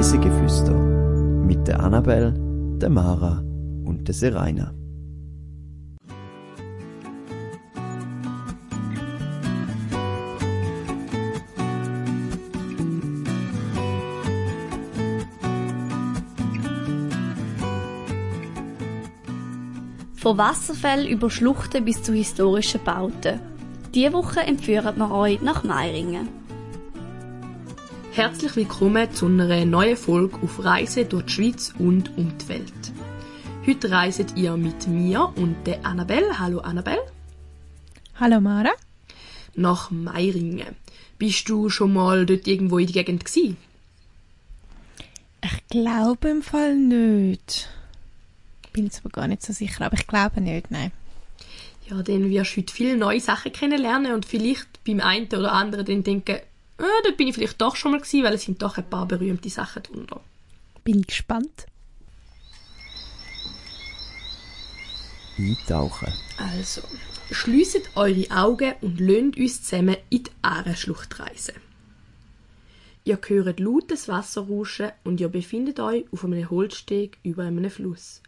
Reisegeflüster mit der Annabel, der Mara und der Seraina. Von Wasserfällen über Schluchten bis zu historischen Bauten. Diese Woche empführen wir euch nach Meiringen. Herzlich willkommen zu einer neuen Folge auf Reise durch die Schweiz und um die Welt. Heute reiset ihr mit mir und der Annabelle. Hallo Annabelle. Hallo Mara. Nach Meiringen. Bist du schon mal dort irgendwo in die Gegend gewesen? Ich glaube im Fall nicht bin jetzt aber gar nicht so sicher, aber ich glaube nicht, nein. Ja, dann wirst du heute viele neue Sachen kennenlernen und vielleicht beim einen oder anderen dann denken, äh, dort bin ich vielleicht doch schon mal gewesen, weil es sind doch ein paar berühmte Sachen drunter. Bin ich gespannt. Eintauchen. Also, schließt eure Augen und lönt uns zusammen in die Ahrenschlucht reisen. Ihr hört lautes Wasser rauschen und ihr befindet euch auf einem Holzsteg über einem Fluss.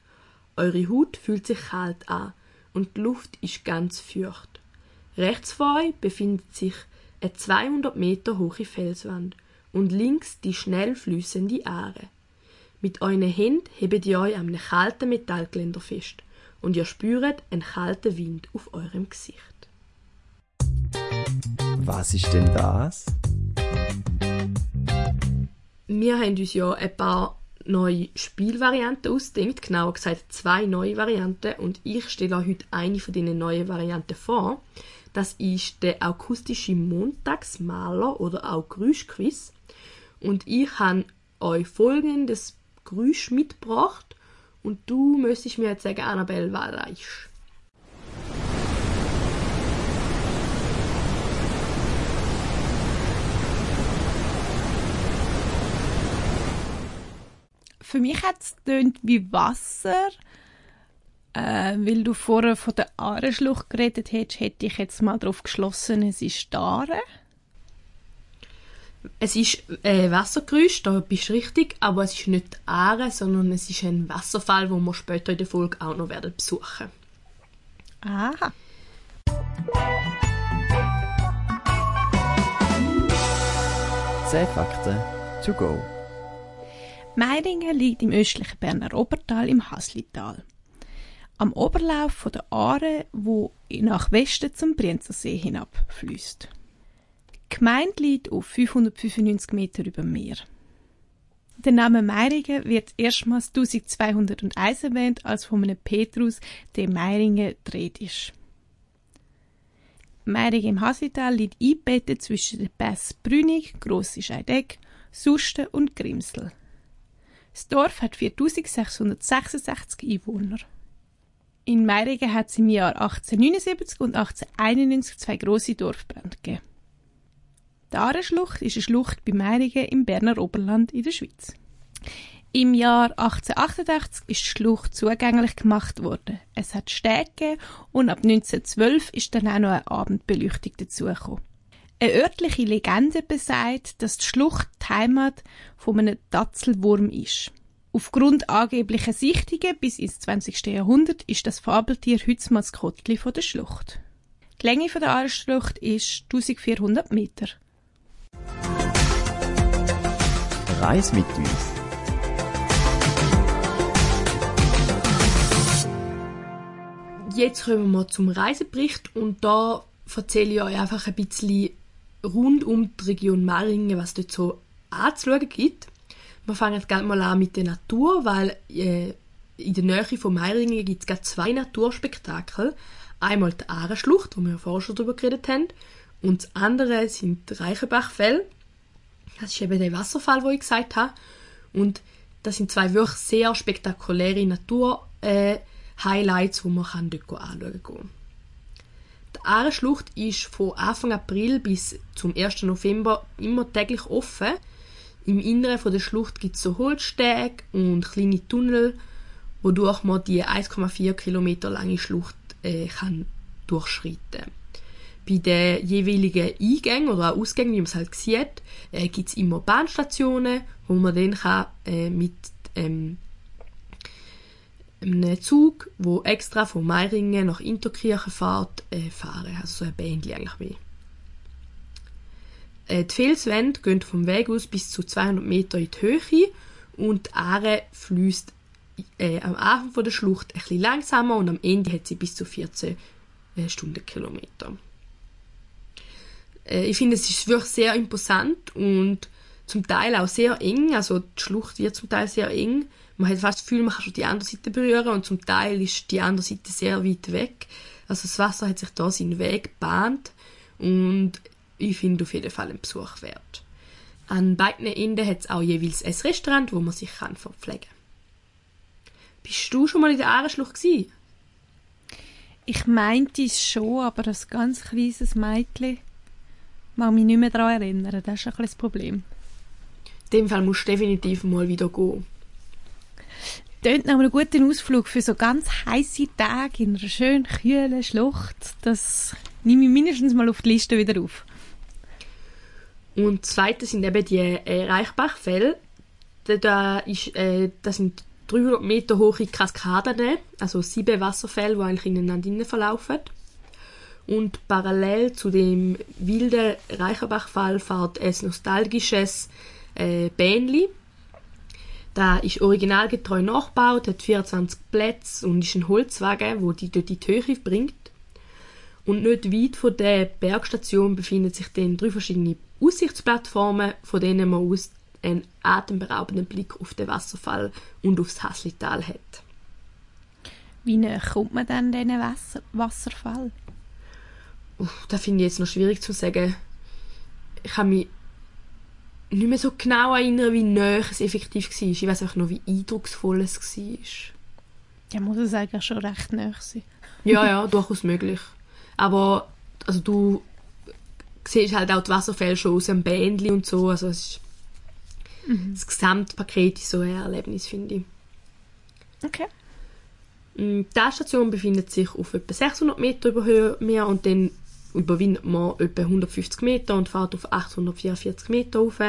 Eure Haut fühlt sich kalt an und die Luft ist ganz feucht. Rechts vor euch befindet sich eine 200 Meter hohe Felswand und links die schnell fließende Aare. Mit euren Händen hebt ihr euch einem kalten Metallgeländer fest und ihr spürt einen kalten Wind auf eurem Gesicht. Was ist denn das? Wir haben uns ja ein paar neue Spielvarianten ausdenkt, genauer gesagt zwei neue Varianten und ich stelle euch heute eine von diesen neuen Varianten vor. Das ist der akustische Montagsmaler oder auch Geräuschquiz und ich habe euch folgendes Geräusch mitgebracht und du müsstest mir jetzt sagen, Annabelle, was das ist. Für mich hat es wie Wasser. Äh, weil du vorher von der Ahrenschlucht geredet hättest, hätte ich jetzt mal darauf geschlossen, es ist Aare. Es ist äh, Wassergeräusch, da bist du richtig, aber es ist nicht Aare, sondern es ist ein Wasserfall, wo wir später in der Folge auch noch werden besuchen. Aha. Zehn Fakten to go. Meiringen liegt im östlichen Berner Obertal im Haslital. Am Oberlauf von der Aare, wo nach Westen zum Brienzersee hinabfließt. Die Gemeinde liegt auf 595 Meter über dem Meer. Der Name Meiringen wird erstmals 1201 erwähnt, als von einem Petrus, der Meiringen dreht ist. Meiringen im Haslital liegt eingebettet zwischen den Pässen Brünig, Grosse Scheideck, Susten und Grimsel. Das Dorf hat 4666 Einwohner. In Meiringen hat es im Jahr 1879 und 1891 zwei grosse Dorfbrände gegeben. Die Aareschlucht ist eine Schlucht bei Meiringen im Berner Oberland in der Schweiz. Im Jahr 1888 ist die Schlucht zugänglich gemacht worden. Es hat Stege und ab 1912 ist dann auch noch eine Abendbeleuchtung dazugekommen. Eine örtliche Legende besagt, dass die Schlucht die Heimat von einem Tatzelwurm ist. Aufgrund angeblicher Sichtungen bis ins 20. Jahrhundert ist das Fabeltier heute das Maskottli von der Schlucht. Die Länge der Aarschlucht ist 1400 Meter. Reis mit uns. Jetzt kommen wir zum Reisebericht und da erzähle ich euch einfach ein bisschen rund um die Region Meiringen, was dort so anzuschauen gibt. Wir fangen jetzt mal an mit der Natur, weil äh, in der Nähe von Meiringen gibt es zwei Naturspektakel. Einmal die Ahrenschlucht, wo wir vorher schon darüber geredet haben, und das andere sind die Reichenbachfälle. Das ist eben der Wasserfall, wo ich gesagt habe. Und das sind zwei wirklich sehr spektakuläre Natur-Highlights, äh, die man kann dort anschauen kann. Die Ahrenschlucht ist von Anfang April bis zum 1. November immer täglich offen. Im Inneren der Schlucht gibt es so Holzstege und kleine Tunnel, wodurch man die 1,4 Kilometer lange Schlucht äh, kann durchschreiten Bei den jeweiligen Eingängen oder auch Ausgängen, wie man es halt sieht, äh, gibt es immer Bahnstationen, wo man dann kann, äh, mit ähm, einem Zug, wo extra von Meiringen nach Interkirchen fährt, äh, fahren. Also so ein Bändchen eigentlich wie. Äh, die Felswände gehen vom Weg aus bis zu 200 Meter in die Höhe und die Aare fließt äh, am Anfang der Schlucht bisschen langsamer und am Ende hat sie bis zu 14 äh, Stundenkilometer. Äh, ich finde, es ist wirklich sehr imposant und zum Teil auch sehr eng. Also die Schlucht wird zum Teil sehr eng. Man hat fast das Gefühl, man kann schon die andere Seite berühren und zum Teil ist die andere Seite sehr weit weg. Also das Wasser hat sich da seinen Weg gebahnt und ich finde auf jeden Fall einen Besuch wert. An beiden Enden hat es auch jeweils ein Restaurant, wo man sich kann verpflegen kann. Bist du schon mal in der Ahrenschlucht gewesen? Ich meinte es schon, aber ein ganz kleines Mädchen mag mich nicht mehr daran erinnern. Das ist ein das Problem. In dem Fall musst du definitiv mal wieder gehen. Tönt nach einem guten Ausflug für so ganz heiße Tage in einer schönen, kühlen Schlucht. Das nehme ich mindestens mal auf die Liste wieder auf. Und das zweite sind eben die äh, Reichbachfälle. Da, ist, äh, das sind 300 Meter hohe Kaskaden, also sieben Wasserfälle, die eigentlich ineinander verlaufen. Und parallel zu dem wilden Reicherbachfall fährt ein nostalgisches äh, Bähnli. Da ist originalgetreu nachgebaut, hat 24 Plätze und ist ein Holzwagen, wo die dort in die Höhe bringt. Und nicht weit von der Bergstation befinden sich dann drei verschiedene Aussichtsplattformen, von denen man aus einen atemberaubenden Blick auf den Wasserfall und aufs Haslital hat. Wie näher kommt man dann diesen Wasser Wasserfall? Uff, das finde ich jetzt noch schwierig zu sagen. Ich kann mich nicht mehr so genau erinnern, wie näher es effektiv war. Ich weiß einfach noch, wie eindrucksvoll es war. Ja, muss es eigentlich schon recht näher sein. ja, ja, durchaus möglich. Aber also du siehst halt auch die Wasserfälle schon aus dem Bändli und so. Also es ist Mhm. das Gesamtpaket ist so ein Erlebnis, finde ich. Okay. Mm, Die Station befindet sich auf etwa 600 Meter über Höhe Meer und dann überwindet man etwa 150 Meter und fährt auf 844 Meter rauf.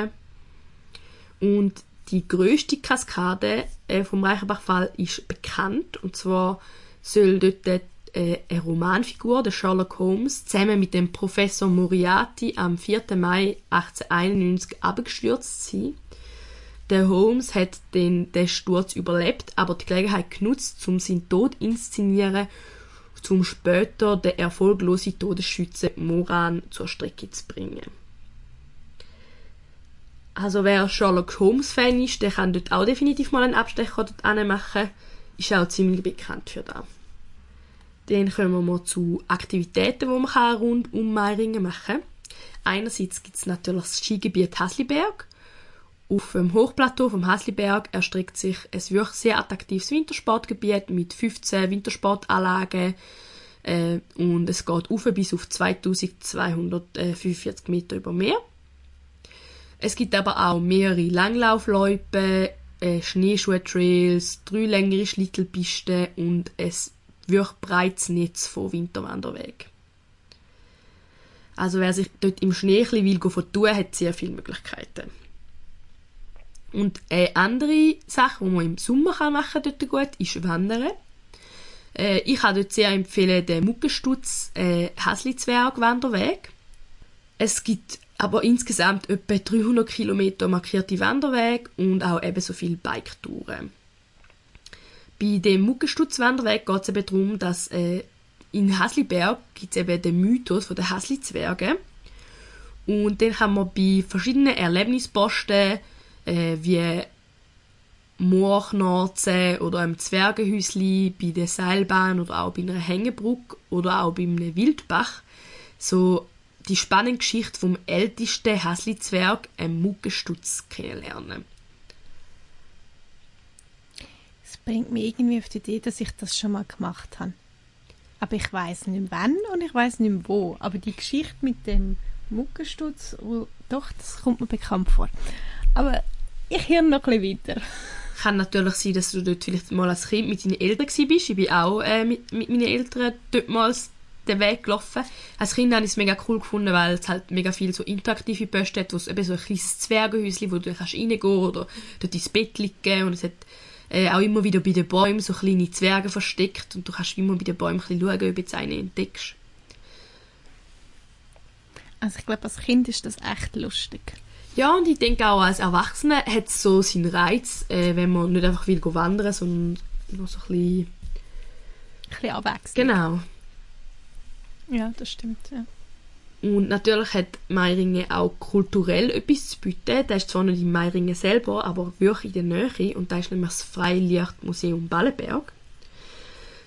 Und die grösste Kaskade äh, vom Reichenbachfall ist bekannt und zwar soll dort äh, eine Romanfigur, der Sherlock Holmes, zusammen mit dem Professor Moriarty am 4. Mai 1891 abgestürzt sein. Der Holmes hat den, den Sturz überlebt, aber die Gelegenheit genutzt, um seinen Tod inszenieren, um später den erfolglosen Todesschütze Moran zur Strecke zu bringen. Also wer Sherlock Holmes Fan ist, der kann dort auch definitiv mal einen Abstecher dort machen. Ist auch ziemlich bekannt für das. Dann kommen wir mal zu Aktivitäten, die man rund um Meiringen machen kann. Einerseits gibt es natürlich das Skigebiet Hasliberg. Auf dem Hochplateau vom Hasliberg erstreckt sich ein wirklich sehr attraktives Wintersportgebiet mit 15 Wintersportanlagen äh, und es geht auf bis auf 2245 Meter über Meer. Es gibt aber auch mehrere Langlaufloipen, äh, Schneeschuhtrails, drei längere Schlittelpisten und ein wirklich breites Netz von Winterwanderwegen. Also wer sich dort im Schnee will vertun, hat sehr viele Möglichkeiten. Und eine andere Sache, die man im Sommer machen kann, dort gut, ist Wandern. Äh, ich kann dort sehr empfehlen den Muckenstutz äh, Hasli-Zwerg Wanderweg. Es gibt aber insgesamt etwa 300 Kilometer markierte Wanderwege und auch ebenso viele Biketouren. Bei dem Muckenstutz-Wanderweg geht es eben darum, dass äh, in Hasliberg gibt es eben den Mythos von den Hasli-Zwergen. Und den kann man bei verschiedenen Erlebnisposten äh, wie Moorknorzen oder einem Zwergenhäusli, bei der Seilbahn oder auch bei einer Hängebrücke oder auch bei einem Wildbach so die spannende Geschichte vom ältesten Hasli-Zwerg, einem Muckenstutz, kennenlernen. Es bringt mich irgendwie auf die Idee, dass ich das schon mal gemacht habe. Aber ich weiß nicht wann und ich weiß nicht wo. Aber die Geschichte mit dem Muckenstutz, oh, doch, das kommt mir bekannt vor. Aber ich höre noch ein bisschen weiter. Kann natürlich sein, dass du dort vielleicht mal als Kind mit deinen Eltern bist. Ich bin auch äh, mit, mit meinen Eltern dort mal den Weg gelaufen. Als Kind habe ich es mega cool gefunden, weil es halt mega viel so interaktive Posten hat, wo es eben so ein kleines Zwergenhäuschen, wo du kannst reingehen oder dort ins Bett liegen und es hat äh, auch immer wieder bei den Bäumen so kleine Zwerge versteckt und du kannst immer bei den Bäumen ein schauen, ob du jetzt einen entdeckst. Also ich glaube, als Kind ist das echt lustig. Ja, und ich denke auch als Erwachsener hat es so seinen Reiz, äh, wenn man nicht einfach will go wandern, sondern noch so ein bisschen... Ein bisschen abwechselnd. Genau. Ja, das stimmt, ja. Und natürlich hat Meiringen auch kulturell etwas zu bieten. Das ist zwar nicht in Meiringen selber, aber wirklich in der Nähe. Und da ist nämlich das Freilichtmuseum Ballenberg.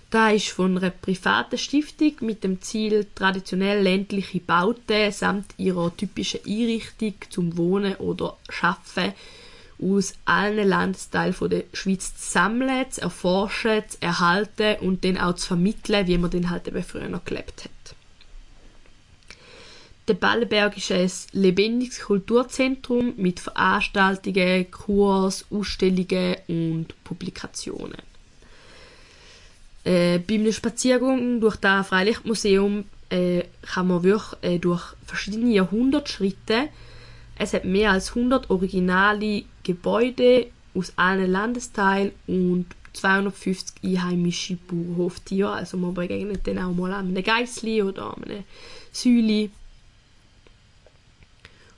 Da ist von einer privaten Stiftung mit dem Ziel, traditionell ländliche Bauten samt ihrer typischen Einrichtung zum Wohnen oder Schaffen aus allen Landesteilen der Schweiz zu sammeln, zu erforschen, zu erhalten und dann auch zu vermitteln, wie man den halt eben früher noch gelebt hat. Der Ballenberg ist ein lebendiges Kulturzentrum mit Veranstaltungen, Kurs, Ausstellungen und Publikationen. Äh, bei einem Spaziergang durch das Freilichtmuseum äh, kann man wirklich äh, durch verschiedene Jahrhunderte schreiten. Es hat mehr als 100 originale Gebäude aus allen Landesteilen und 250 einheimische Bauernhoftiere. Also man begegnet dann auch mal einem Geissli oder einem Säuli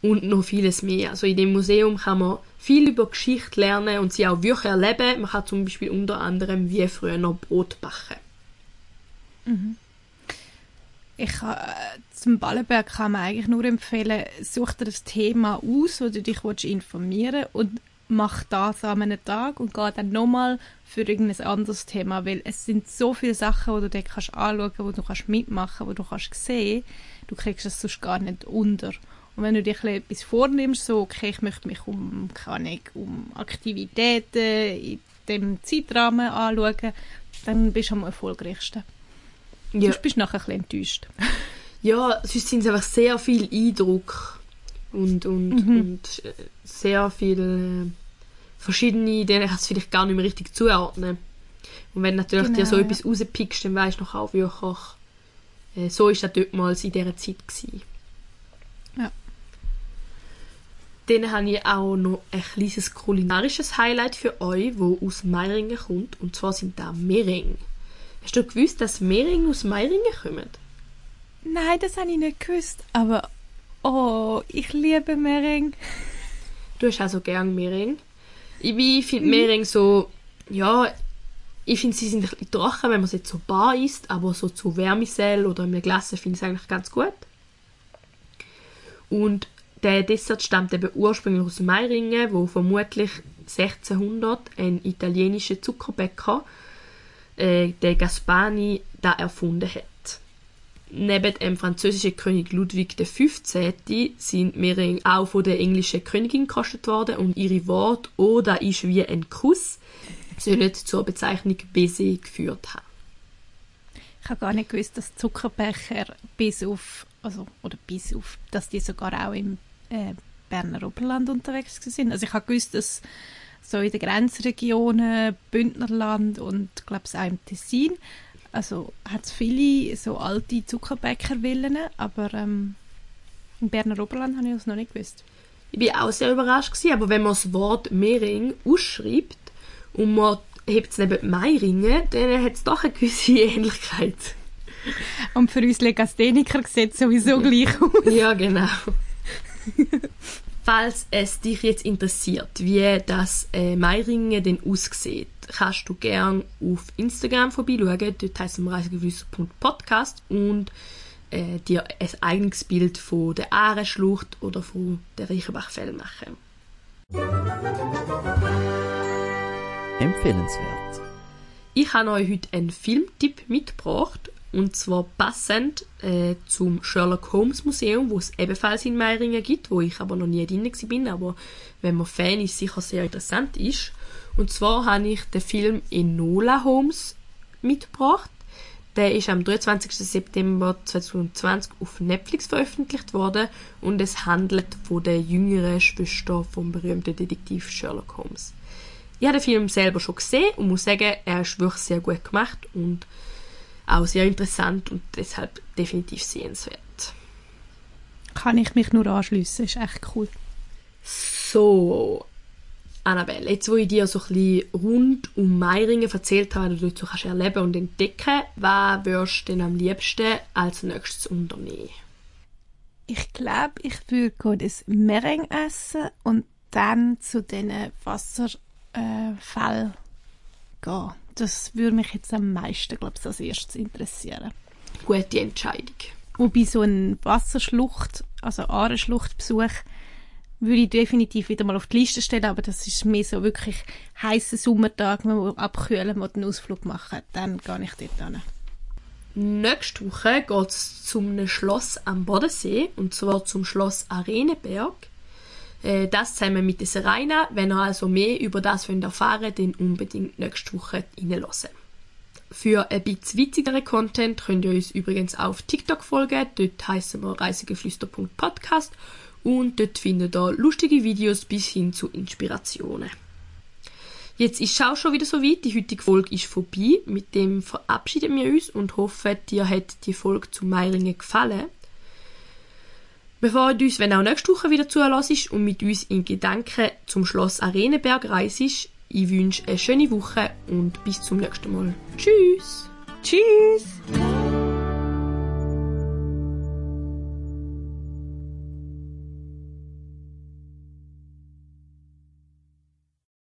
und noch vieles mehr. Also in dem Museum kann man viel über Geschichte lernen und sie auch wirklich erleben. Man kann zum Beispiel unter anderem wie früher noch Brot backen. Mhm. Ich äh, zum Ballenberg kann man eigentlich nur empfehlen, such dir das Thema aus, wo du dich informieren willst und mach das an einem Tag und geh dann nochmal für irgendein anderes Thema, weil es sind so viele Sachen, die du dir kannst anschauen kannst, wo du kannst mitmachen wo du kannst sehen du kriegst es sonst gar nicht unter. Und wenn du dir etwas vornimmst, so, okay, ich möchte mich um, keine Ahnung, um Aktivitäten in dem Zeitrahmen anschauen, dann bist du am erfolgreichsten. Ja. Sonst bist du nachher ein bisschen enttäuscht. Ja, sonst sind es einfach sehr viel Eindruck und, und, mhm. und äh, sehr viele äh, verschiedene, denen kannst du vielleicht gar nicht mehr richtig zuordnen. Und wenn natürlich genau, dir so ja. etwas rauspickst, dann weißt du noch auch wirklich, äh, so ist das dort mal in dieser Zeit gewesen. Ja. Dann habe ich auch noch ein kleines kulinarisches Highlight für euch, wo aus Meiringen kommt. Und zwar sind da Mering. Hast du gewusst, dass Mering aus Meiringen kommen? Nein, das habe ich nicht gewusst. Aber oh, ich liebe Mering. Du hast also gern Mering. Ich finde mhm. Mering so, ja, ich finde sie sind ein bisschen trocken, wenn man sie so bar isst, aber so zu Wärmisell oder in einem Glas finde ich es eigentlich ganz gut. Und der Dessert stammt eben ursprünglich aus Meiringen, wo vermutlich 1600 ein italienischer Zuckerbäcker, äh, der Gaspani, da erfunden hat. Neben dem französischen König Ludwig XV. sind Meringue auch von der englischen Königin gekostet worden und ihre Wort «Oh, da ist wie ein Kuss» sollen zur Bezeichnung Baiser geführt haben. Ich habe gar nicht gewusst, dass Zuckerbecher bis auf, also, oder bis auf, dass die sogar auch im äh, Berner Oberland unterwegs sind. Also ich habe gewusst, dass so in den Grenzregionen, Bündnerland und glaube auch im Tessin, also hat es viele so alte Zuckerbäckervillen, aber ähm, im Berner Oberland habe ich das noch nicht gewusst. Ich bin auch sehr überrascht gewesen, aber wenn man das Wort Mehring ausschreibt und man hebt es neben Meiringen, dann hat es doch eine gewisse Ähnlichkeit. Und für uns Legastheniker sieht es sowieso gleich aus. Ja, genau. Falls es dich jetzt interessiert, wie das äh, Meiringen denn aussieht, kannst du gerne auf Instagram vorbeischauen. Dort heisst es reisegewüsser.podcast und äh, dir ein eigenes Bild von der Ahrenschlucht oder von der Reichenbachfell machen. Empfehlenswert. Ich habe euch heute einen Filmtipp mitgebracht und zwar passend äh, zum Sherlock Holmes Museum, wo es ebenfalls in Meiringen gibt, wo ich aber noch nie drin bin, aber wenn man Fan ist, sicher sehr interessant ist. Und zwar habe ich den Film Enola Holmes mitgebracht. Der ist am 23. September 2020 auf Netflix veröffentlicht worden und es handelt von der jüngeren Schwester vom berühmten Detektiv Sherlock Holmes. Ich habe den Film selber schon gesehen und muss sagen, er ist wirklich sehr gut gemacht und auch sehr interessant und deshalb definitiv sehenswert. Kann ich mich nur anschliessen, ist echt cool. So, Annabelle, jetzt wo ich dir so ein bisschen rund um Meiringen erzählt habe, was du so kannst erleben und entdecken, was würdest du denn am liebsten als nächstes unternehmen? Ich glaube, ich würde gehen das Mering essen und dann zu diesen Wasserfällen äh, gehen. Das würde mich jetzt am meisten, glaube ich, als erstes interessieren. Gute Entscheidung. Wobei so ein Wasserschlucht, also Aareschluchtbesuch, würde ich definitiv wieder mal auf die Liste stellen, aber das ist mehr so wirklich heiße Sommertag, wo wir abkühlen, wo einen Ausflug machen, dann gehe ich dort hin. Nächste Woche geht es zum Schloss am Bodensee, und zwar zum Schloss Areneberg. Äh, das zusammen mit der Serena. Wenn ihr also mehr über das erfahren wollt, dann unbedingt nächste Woche reinhören. Für ein bisschen witzigeren Content könnt ihr uns übrigens auf TikTok folgen. Dort heißen wir reisegeflüster.podcast und dort findet ihr lustige Videos bis hin zu Inspirationen. Jetzt ist es auch schon wieder so weit. Die heutige Folge ist vorbei. Mit dem verabschieden wir uns und hoffen, dir hat die Folge zu Meiringen gefallen. Bevor du uns, wenn auch nächste Woche wieder zulässt und mit uns in Gedanken zum Schloss Arenenberg reist, ich wünsche eine schöne Woche und bis zum nächsten Mal. Tschüss! Tschüss!